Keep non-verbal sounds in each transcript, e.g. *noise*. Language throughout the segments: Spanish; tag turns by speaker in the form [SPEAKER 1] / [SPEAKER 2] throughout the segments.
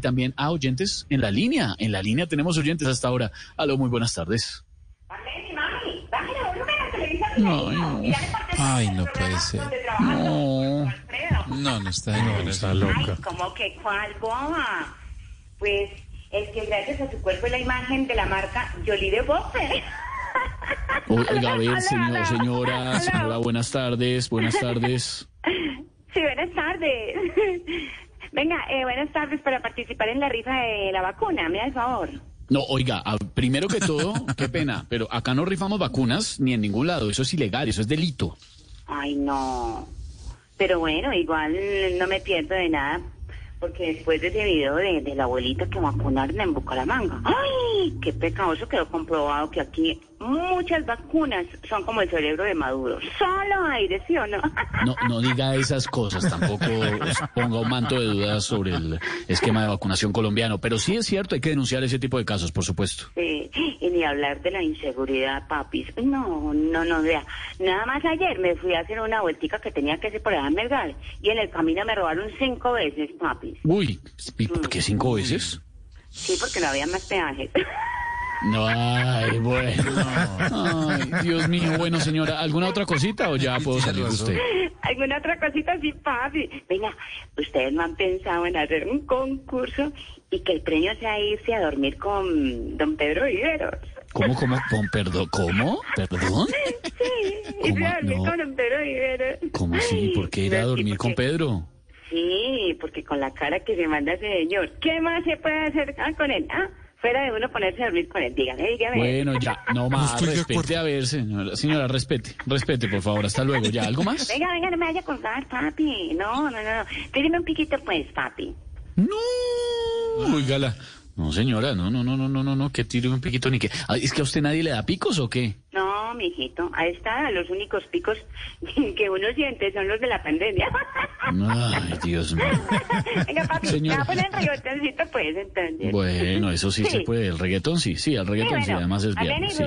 [SPEAKER 1] También a oyentes en la línea. En la línea tenemos oyentes hasta ahora. Aló, muy buenas tardes.
[SPEAKER 2] Ay, no. Ay, no puede ser.
[SPEAKER 1] No.
[SPEAKER 2] No, no está, no, no está loca.
[SPEAKER 3] Ay, ¿cómo que cuál boba? Pues es que gracias a su cuerpo y la imagen de la marca Jolie de Boffer.
[SPEAKER 1] Oiga, a ver, señor, señora, señora, buenas tardes, buenas tardes.
[SPEAKER 3] Sí, buenas tardes. Venga, eh, buenas tardes para participar en la rifa de la vacuna, me da el favor.
[SPEAKER 1] No, oiga, primero que todo, *laughs* qué pena, pero acá no rifamos vacunas ni en ningún lado, eso es ilegal, eso es delito.
[SPEAKER 3] Ay, no. Pero bueno, igual no me pierdo de nada, porque después de ese video de, de la abuelita que vacunaron en Bucaramanga, ¡ay! Qué pecadoso quedó comprobado que aquí muchas vacunas son como el cerebro de Maduro. Solo aire, ¿sí o no? *laughs*
[SPEAKER 1] No, no diga esas cosas, tampoco ponga un manto de dudas sobre el esquema de vacunación colombiano, pero sí es cierto, hay que denunciar ese tipo de casos, por supuesto.
[SPEAKER 3] Sí, y ni hablar de la inseguridad, papis. No, no, no, vea. Nada más ayer me fui a hacer una vueltica que tenía que hacer por allá en Melgar, y en el camino me robaron cinco veces, papis.
[SPEAKER 1] Uy, ¿y por ¿qué cinco veces?
[SPEAKER 3] Sí, porque no había más peajes. *laughs*
[SPEAKER 1] No, ay, bueno. *laughs* Ay, Dios mío, bueno, señora, ¿alguna otra cosita o ya puedo salir de usted?
[SPEAKER 3] ¿Alguna otra cosita así, papi? Venga, ustedes no han pensado en hacer un concurso y que el premio sea irse a dormir con don Pedro Viveros.
[SPEAKER 1] ¿Cómo, cómo, con perdón, cómo? ¿Perdón?
[SPEAKER 3] Sí, irse
[SPEAKER 1] ¿Cómo?
[SPEAKER 3] a dormir
[SPEAKER 1] No.
[SPEAKER 3] con don Pedro Viveros.
[SPEAKER 1] ¿Cómo así? ¿Por qué ir a
[SPEAKER 3] Sí,
[SPEAKER 1] dormir con Pedro?
[SPEAKER 3] Sí, porque con la cara que se manda ese señor, ¿qué más se puede hacer ah, con él? Ah, fuera de uno ponerse a dormir con él. Dígame, dígame.
[SPEAKER 1] Bueno, ya, no más,
[SPEAKER 2] de
[SPEAKER 1] respete, a ver, señora, señora, respete, respete, por favor, hasta luego, ¿ya? ¿Algo más?
[SPEAKER 3] Venga, venga, no me vaya a colgar, papi. No, no, no, no. Pídeme un piquito, pues, papi.
[SPEAKER 1] No, oígala. No, señora, no, no, no, no, no, no, no, que tire un piquito ni que... Ah, ¿Es que a usted nadie le da picos o qué?
[SPEAKER 3] No, mijito, a esta los únicos picos *laughs* que uno siente son los de la pandemia. *laughs*
[SPEAKER 1] Ay, Dios mío. *laughs*
[SPEAKER 3] Venga, papi,
[SPEAKER 1] Señora.
[SPEAKER 3] me va a poner el reggaetoncito, pues, entonces.
[SPEAKER 1] Bueno, eso sí,
[SPEAKER 3] Sí.
[SPEAKER 1] se puede, el reggaetón sí, sí, el
[SPEAKER 3] Sí,
[SPEAKER 1] reggaetón sí,
[SPEAKER 3] bueno,
[SPEAKER 1] además es bien. Sí,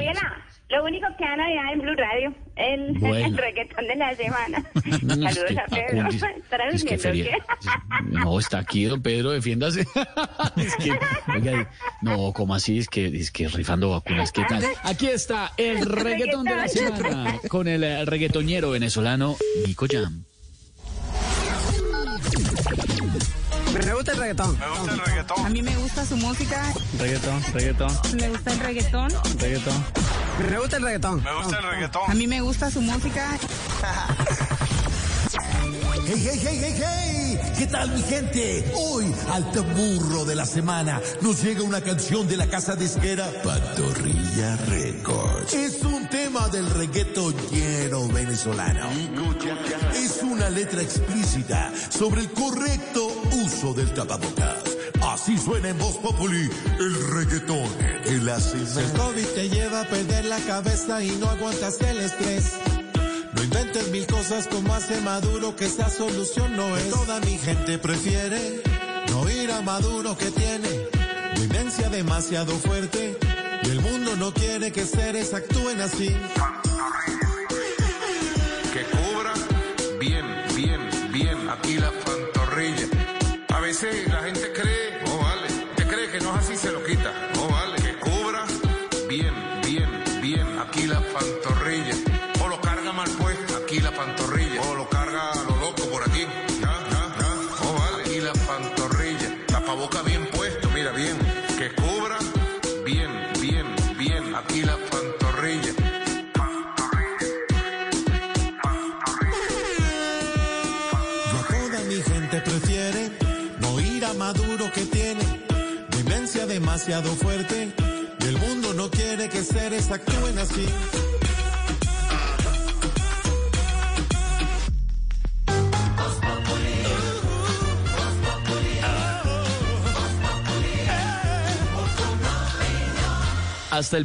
[SPEAKER 3] Lo único que han allá en Blue Radio, el, *laughs*
[SPEAKER 1] Bueno.
[SPEAKER 3] el reggaetón de la semana. *laughs*
[SPEAKER 1] No, es
[SPEAKER 3] Saludos
[SPEAKER 1] que
[SPEAKER 3] a Pedro. ¿Estará
[SPEAKER 1] es que feria-? No, está aquí, don Pedro, defiéndase. es que, oiga, no, ¿cómo así? Es que, es que rifando vacunas, ¿qué tal? Aquí está el reggaetón de la semana con el reggaetonero venezolano Nico Jam.
[SPEAKER 4] Me gusta el reggaetón.
[SPEAKER 5] A mí me gusta su música,
[SPEAKER 1] Reggaetón, reggaetón,
[SPEAKER 5] me gusta el reggaetón.
[SPEAKER 1] reggaetón.
[SPEAKER 4] Me gusta el reggaetón.
[SPEAKER 5] A mí me gusta su música. *laughs*
[SPEAKER 6] Hey, hey, hey, hey, hey, ¿qué tal mi gente? Hoy al tamburro de la semana nos llega una canción de la casa disquera Pantorrilla Records. Es un tema del reggaetonero venezolano. Es una letra explícita sobre el correcto uso del tapabocas. Así suena en voz populi el reggaetón en la semana.
[SPEAKER 7] El COVID te lleva a perder la cabeza y no aguantas el estrés. No mil cosas como hace Maduro, que esa solución no es. Toda mi gente prefiere no ir a Maduro que tiene demencia demasiado fuerte. Y el mundo no quiere que seres actúen así.
[SPEAKER 8] que cubra bien, bien, bien aquí la pantorrilla. A veces la gente cree, no vale, te cree que no es así, se lo quita,
[SPEAKER 7] maduro que tiene, demencia demasiado fuerte, y el mundo no quiere que seres actúen así.
[SPEAKER 1] Hasta el